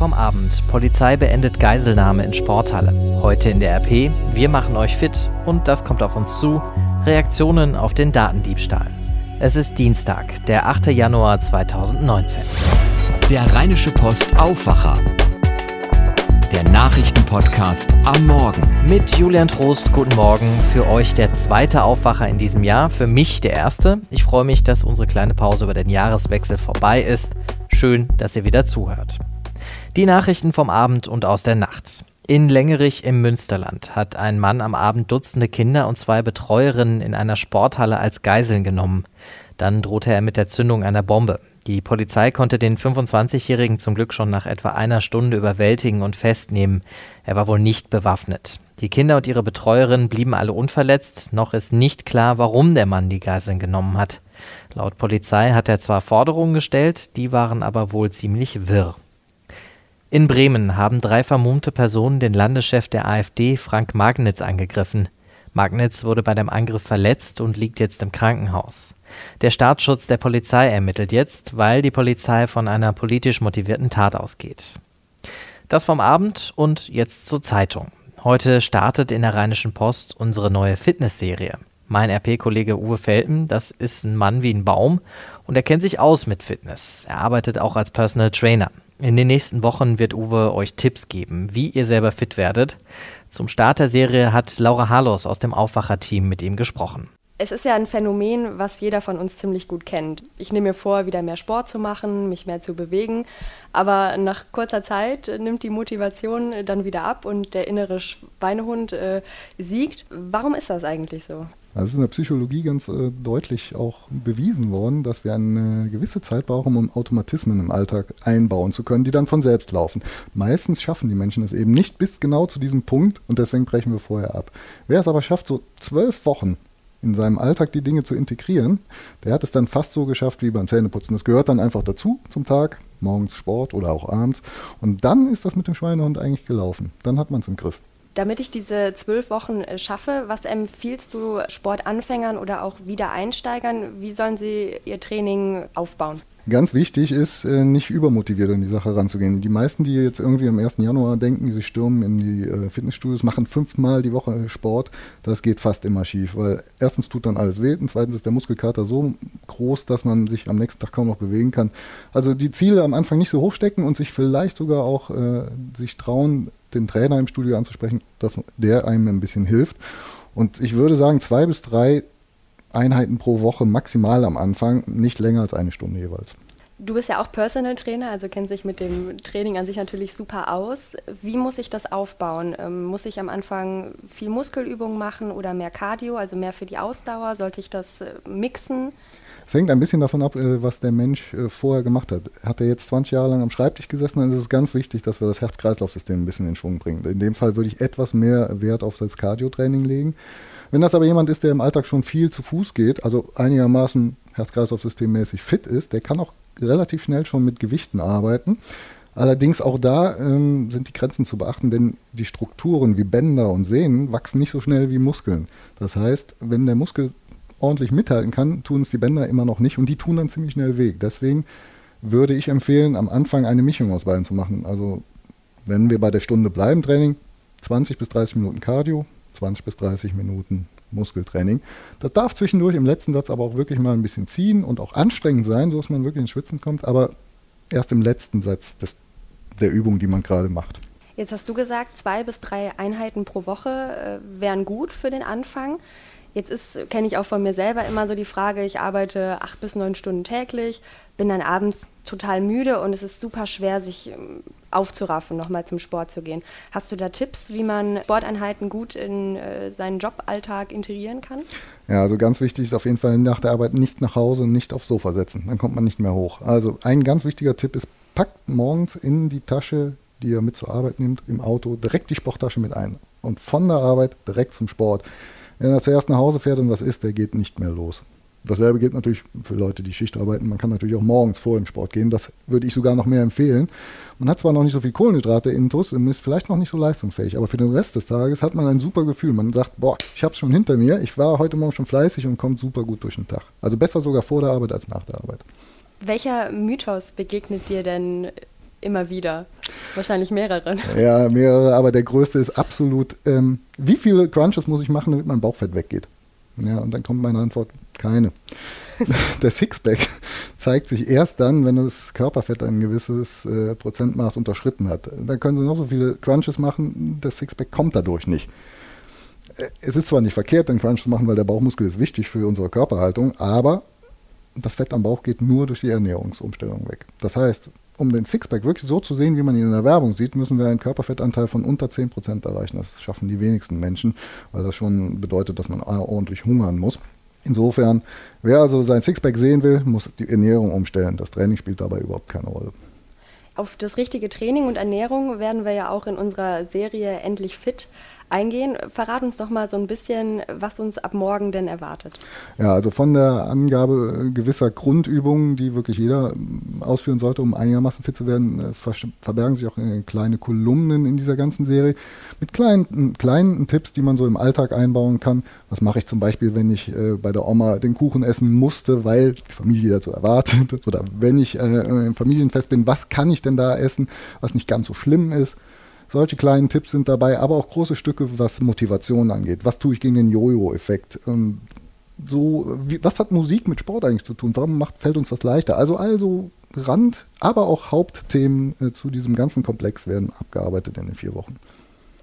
vom Abend. Polizei beendet Geiselnahme in Sporthalle. Heute in der RP. Wir machen euch fit und das kommt auf uns zu. Reaktionen auf den Datendiebstahl. Es ist Dienstag, der 8. Januar 2019. Der Rheinische Post Aufwacher. Der Nachrichtenpodcast am Morgen. Mit Julian Trost, guten Morgen. Für euch der zweite Aufwacher in diesem Jahr, für mich der erste. Ich freue mich, dass unsere kleine Pause über den Jahreswechsel vorbei ist. Schön, dass ihr wieder zuhört. Die Nachrichten vom Abend und aus der Nacht. In Längerich im Münsterland hat ein Mann am Abend Dutzende Kinder und zwei Betreuerinnen in einer Sporthalle als Geiseln genommen. Dann drohte er mit der Zündung einer Bombe. Die Polizei konnte den 25-Jährigen zum Glück schon nach etwa einer Stunde überwältigen und festnehmen. Er war wohl nicht bewaffnet. Die Kinder und ihre Betreuerin blieben alle unverletzt. Noch ist nicht klar, warum der Mann die Geiseln genommen hat. Laut Polizei hat er zwar Forderungen gestellt, die waren aber wohl ziemlich wirr. In Bremen haben drei vermummte Personen den Landeschef der AfD, Frank Magnitz, angegriffen. Magnitz wurde bei dem Angriff verletzt und liegt jetzt im Krankenhaus. Der Staatsschutz der Polizei ermittelt jetzt, weil die Polizei von einer politisch motivierten Tat ausgeht. Das vom Abend und jetzt zur Zeitung. Heute startet in der Rheinischen Post unsere neue Fitnessserie. Mein RP-Kollege Uwe Felten, das ist ein Mann wie ein Baum und er kennt sich aus mit Fitness. Er arbeitet auch als Personal Trainer. In den nächsten Wochen wird Uwe euch Tipps geben, wie ihr selber fit werdet. Zum Start der Serie hat Laura Harlos aus dem Aufwacher-Team mit ihm gesprochen. Es ist ja ein Phänomen, was jeder von uns ziemlich gut kennt. Ich nehme mir vor, wieder mehr Sport zu machen, mich mehr zu bewegen, aber nach kurzer Zeit nimmt die Motivation dann wieder ab und der innere Schweinehund äh, siegt. Warum ist das eigentlich so? Also es ist in der Psychologie ganz äh, deutlich auch bewiesen worden, dass wir eine gewisse Zeit brauchen, um Automatismen im Alltag einbauen zu können, die dann von selbst laufen. Meistens schaffen die Menschen es eben nicht bis genau zu diesem Punkt und deswegen brechen wir vorher ab. Wer es aber schafft, so zwölf Wochen in seinem Alltag die Dinge zu integrieren, der hat es dann fast so geschafft wie beim Zähneputzen. Das gehört dann einfach dazu zum Tag, morgens Sport oder auch abends. Und dann ist das mit dem Schweinehund eigentlich gelaufen. Dann hat man es im Griff. Damit ich diese zwölf Wochen äh, schaffe, was empfiehlst du Sportanfängern oder auch Wiedereinsteigern? Wie sollen sie ihr Training aufbauen? Ganz wichtig ist, äh, nicht übermotiviert an die Sache ranzugehen. Die meisten, die jetzt irgendwie am 1. Januar denken, sie stürmen in die äh, Fitnessstudios, machen fünfmal die Woche Sport, das geht fast immer schief, weil erstens tut dann alles weh und zweitens ist der Muskelkater so groß, dass man sich am nächsten Tag kaum noch bewegen kann. Also die Ziele am Anfang nicht so hoch stecken und sich vielleicht sogar auch äh, sich trauen, den Trainer im Studio anzusprechen, dass der einem ein bisschen hilft. Und ich würde sagen, zwei bis drei Einheiten pro Woche maximal am Anfang, nicht länger als eine Stunde jeweils. Du bist ja auch Personal Trainer, also kennst dich mit dem Training an sich natürlich super aus. Wie muss ich das aufbauen? Ähm, muss ich am Anfang viel Muskelübung machen oder mehr Cardio, also mehr für die Ausdauer? Sollte ich das äh, mixen? Es hängt ein bisschen davon ab, äh, was der Mensch äh, vorher gemacht hat. Hat er jetzt 20 Jahre lang am Schreibtisch gesessen, dann ist es ganz wichtig, dass wir das Herz-Kreislauf-System ein bisschen in Schwung bringen. In dem Fall würde ich etwas mehr Wert auf das Cardio-Training legen. Wenn das aber jemand ist, der im Alltag schon viel zu Fuß geht, also einigermaßen Herz-Kreislauf-Systemmäßig fit ist, der kann auch relativ schnell schon mit Gewichten arbeiten. Allerdings auch da ähm, sind die Grenzen zu beachten, denn die Strukturen wie Bänder und Sehnen wachsen nicht so schnell wie Muskeln. Das heißt, wenn der Muskel ordentlich mithalten kann, tun es die Bänder immer noch nicht und die tun dann ziemlich schnell weh. Deswegen würde ich empfehlen, am Anfang eine Mischung aus beiden zu machen. Also wenn wir bei der Stunde bleiben, Training, 20 bis 30 Minuten Cardio, 20 bis 30 Minuten Muskeltraining. Das darf zwischendurch im letzten Satz aber auch wirklich mal ein bisschen ziehen und auch anstrengend sein, so dass man wirklich ins Schwitzen kommt, aber erst im letzten Satz des, der Übung, die man gerade macht. Jetzt hast du gesagt, zwei bis drei Einheiten pro Woche äh, wären gut für den Anfang. Jetzt ist, kenne ich auch von mir selber immer so die Frage, ich arbeite acht bis neun Stunden täglich, bin dann abends total müde und es ist super schwer, sich ähm, aufzuraffen, nochmal zum Sport zu gehen. Hast du da Tipps, wie man Sporteinheiten gut in äh, seinen Joballtag integrieren kann? Ja, also ganz wichtig ist auf jeden Fall nach der Arbeit nicht nach Hause und nicht aufs Sofa setzen. Dann kommt man nicht mehr hoch. Also ein ganz wichtiger Tipp ist, packt morgens in die Tasche, die ihr mit zur Arbeit nehmt, im Auto direkt die Sporttasche mit ein. Und von der Arbeit direkt zum Sport. Wenn er zuerst nach Hause fährt und was isst, der geht nicht mehr los. Dasselbe gilt natürlich für Leute, die Schicht arbeiten. Man kann natürlich auch morgens vor dem Sport gehen. Das würde ich sogar noch mehr empfehlen. Man hat zwar noch nicht so viel Kohlenhydrate intus und ist vielleicht noch nicht so leistungsfähig, aber für den Rest des Tages hat man ein super Gefühl. Man sagt, boah, ich habe es schon hinter mir. Ich war heute Morgen schon fleißig und kommt super gut durch den Tag. Also besser sogar vor der Arbeit als nach der Arbeit. Welcher Mythos begegnet dir denn immer wieder? Wahrscheinlich mehrere. Ja, mehrere, aber der größte ist absolut, ähm, wie viele Crunches muss ich machen, damit mein Bauchfett weggeht? Ja, und dann kommt meine Antwort, keine. Der Sixpack zeigt sich erst dann, wenn das Körperfett ein gewisses äh, Prozentmaß unterschritten hat. Dann können Sie noch so viele Crunches machen, das Sixpack kommt dadurch nicht. Äh, es ist zwar nicht verkehrt, den Crunch zu machen, weil der Bauchmuskel ist wichtig für unsere Körperhaltung, aber das Fett am Bauch geht nur durch die Ernährungsumstellung weg. Das heißt, um den Sixpack wirklich so zu sehen, wie man ihn in der Werbung sieht, müssen wir einen Körperfettanteil von unter 10% erreichen. Das schaffen die wenigsten Menschen, weil das schon bedeutet, dass man ordentlich hungern muss. Insofern, wer also sein Sixpack sehen will, muss die Ernährung umstellen. Das Training spielt dabei überhaupt keine Rolle. Auf das richtige Training und Ernährung werden wir ja auch in unserer Serie Endlich Fit eingehen. Verrat uns doch mal so ein bisschen, was uns ab morgen denn erwartet. Ja, also von der Angabe gewisser Grundübungen, die wirklich jeder ausführen sollte, um einigermaßen fit zu werden, äh, verbergen sich auch kleine Kolumnen in dieser ganzen Serie mit kleinen, kleinen Tipps, die man so im Alltag einbauen kann. Was mache ich zum Beispiel, wenn ich äh, bei der Oma den Kuchen essen musste, weil die Familie dazu erwartet? Oder wenn ich äh, im Familienfest bin, was kann ich denn da essen, was nicht ganz so schlimm ist? Solche kleinen Tipps sind dabei, aber auch große Stücke, was Motivation angeht. Was tue ich gegen den Jojo-Effekt? Ähm, so, wie, was hat Musik mit Sport eigentlich zu tun? Warum macht, fällt uns das leichter? Also, also Rand, aber auch Hauptthemen äh, zu diesem ganzen Komplex werden abgearbeitet in den vier Wochen.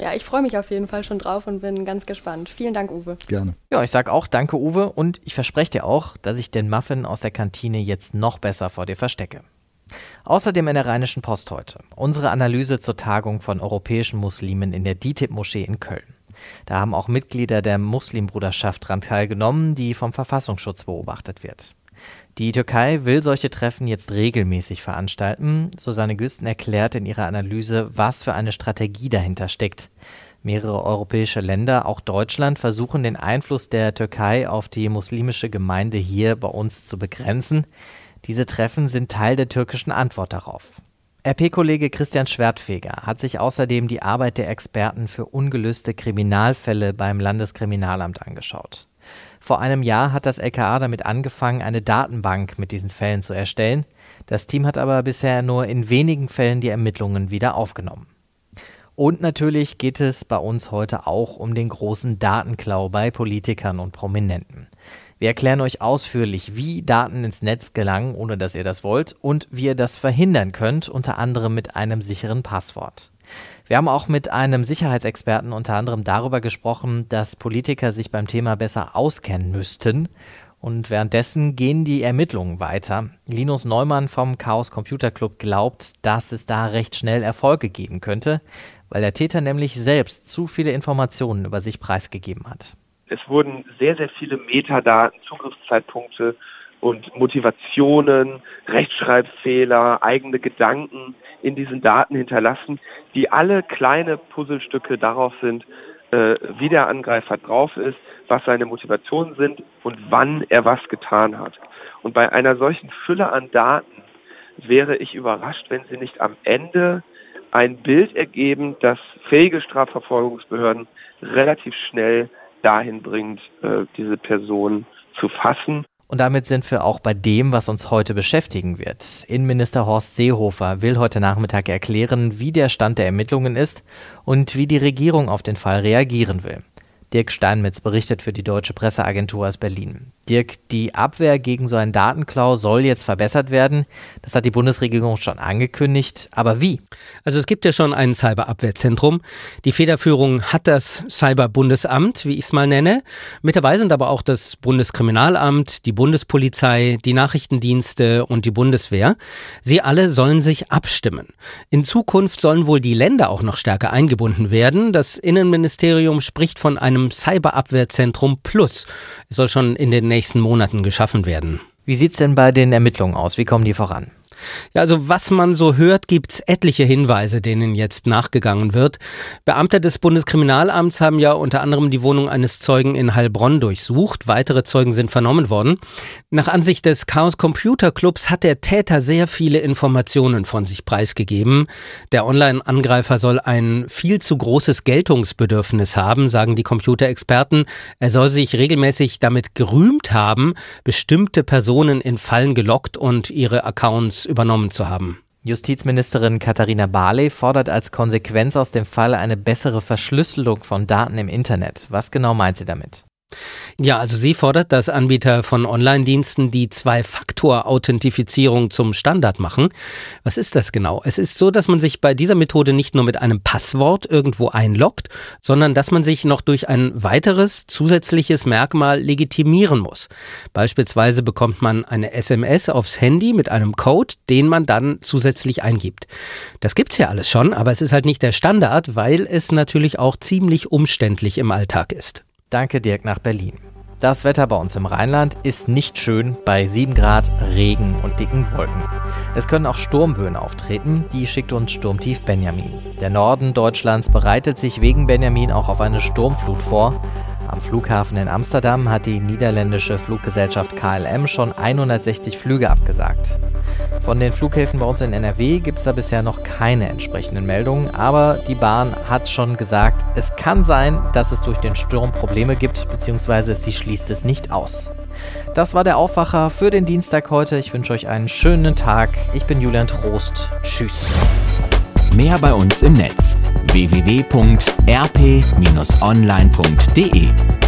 Ja, ich freue mich auf jeden Fall schon drauf und bin ganz gespannt. Vielen Dank, Uwe. Gerne. Ja, ich sage auch danke, Uwe, und ich verspreche dir auch, dass ich den Muffin aus der Kantine jetzt noch besser vor dir verstecke. Außerdem in der Rheinischen Post heute unsere Analyse zur Tagung von europäischen Muslimen in der DITIB-Moschee in Köln. Da haben auch Mitglieder der Muslimbruderschaft daran teilgenommen, die vom Verfassungsschutz beobachtet wird. Die Türkei will solche Treffen jetzt regelmäßig veranstalten. Susanne Güsten erklärt in ihrer Analyse, was für eine Strategie dahinter steckt. Mehrere europäische Länder, auch Deutschland, versuchen den Einfluss der Türkei auf die muslimische Gemeinde hier bei uns zu begrenzen. Diese Treffen sind Teil der türkischen Antwort darauf. RP-Kollege Christian Schwertfeger hat sich außerdem die Arbeit der Experten für ungelöste Kriminalfälle beim Landeskriminalamt angeschaut. Vor einem Jahr hat das LKA damit angefangen, eine Datenbank mit diesen Fällen zu erstellen. Das Team hat aber bisher nur in wenigen Fällen die Ermittlungen wieder aufgenommen. Und natürlich geht es bei uns heute auch um den großen Datenklau bei Politikern und Prominenten. Wir erklären euch ausführlich, wie Daten ins Netz gelangen, ohne dass ihr das wollt, und wie ihr das verhindern könnt, unter anderem mit einem sicheren Passwort. Wir haben auch mit einem Sicherheitsexperten unter anderem darüber gesprochen, dass Politiker sich beim Thema besser auskennen müssten. Und währenddessen gehen die Ermittlungen weiter. Linus Neumann vom Chaos Computer Club glaubt, dass es da recht schnell Erfolge geben könnte, weil der Täter nämlich selbst zu viele Informationen über sich preisgegeben hat. Es wurden sehr, sehr viele Metadaten, Zugriffszeitpunkte und Motivationen, Rechtschreibfehler, eigene Gedanken in diesen Daten hinterlassen, die alle kleine Puzzlestücke darauf sind, äh, wie der Angreifer drauf ist, was seine Motivationen sind und wann er was getan hat. Und bei einer solchen Fülle an Daten wäre ich überrascht, wenn sie nicht am Ende ein Bild ergeben, das fähige Strafverfolgungsbehörden relativ schnell dahin bringt, äh, diese Person zu fassen. Und damit sind wir auch bei dem, was uns heute beschäftigen wird. Innenminister Horst Seehofer will heute Nachmittag erklären, wie der Stand der Ermittlungen ist und wie die Regierung auf den Fall reagieren will. Dirk Steinmetz berichtet für die Deutsche Presseagentur aus Berlin. Dirk, die Abwehr gegen so einen Datenklau soll jetzt verbessert werden. Das hat die Bundesregierung schon angekündigt. Aber wie? Also es gibt ja schon ein Cyberabwehrzentrum. Die Federführung hat das Cyberbundesamt, wie ich es mal nenne. Mit dabei sind aber auch das Bundeskriminalamt, die Bundespolizei, die Nachrichtendienste und die Bundeswehr. Sie alle sollen sich abstimmen. In Zukunft sollen wohl die Länder auch noch stärker eingebunden werden. Das Innenministerium spricht von einem Cyberabwehrzentrum Plus. Es soll schon in den nächsten Monaten geschaffen werden. Wie sieht es denn bei den Ermittlungen aus? Wie kommen die voran? Ja, also was man so hört, gibt es etliche Hinweise, denen jetzt nachgegangen wird. Beamte des Bundeskriminalamts haben ja unter anderem die Wohnung eines Zeugen in Heilbronn durchsucht. Weitere Zeugen sind vernommen worden. Nach Ansicht des Chaos Computer Clubs hat der Täter sehr viele Informationen von sich preisgegeben. Der Online-Angreifer soll ein viel zu großes Geltungsbedürfnis haben, sagen die Computerexperten. Er soll sich regelmäßig damit gerühmt haben, bestimmte Personen in Fallen gelockt und ihre Accounts übernommen zu haben. Justizministerin Katharina Barley fordert als Konsequenz aus dem Fall eine bessere Verschlüsselung von Daten im Internet. Was genau meint sie damit? Ja, also sie fordert, dass Anbieter von Online-Diensten die Zwei-Faktor-Authentifizierung zum Standard machen. Was ist das genau? Es ist so, dass man sich bei dieser Methode nicht nur mit einem Passwort irgendwo einloggt, sondern dass man sich noch durch ein weiteres zusätzliches Merkmal legitimieren muss. Beispielsweise bekommt man eine SMS aufs Handy mit einem Code, den man dann zusätzlich eingibt. Das gibt's ja alles schon, aber es ist halt nicht der Standard, weil es natürlich auch ziemlich umständlich im Alltag ist. Danke Dirk nach Berlin. Das Wetter bei uns im Rheinland ist nicht schön bei 7 Grad, Regen und dicken Wolken. Es können auch Sturmböen auftreten, die schickt uns Sturmtief Benjamin. Der Norden Deutschlands bereitet sich wegen Benjamin auch auf eine Sturmflut vor. Am Flughafen in Amsterdam hat die niederländische Fluggesellschaft KLM schon 160 Flüge abgesagt. Von den Flughäfen bei uns in NRW gibt es da bisher noch keine entsprechenden Meldungen, aber die Bahn hat schon gesagt, es kann sein, dass es durch den Sturm Probleme gibt, beziehungsweise sie schließt es nicht aus. Das war der Aufwacher für den Dienstag heute. Ich wünsche euch einen schönen Tag. Ich bin Julian Trost. Tschüss. Mehr bei uns im Netz www.rp-online.de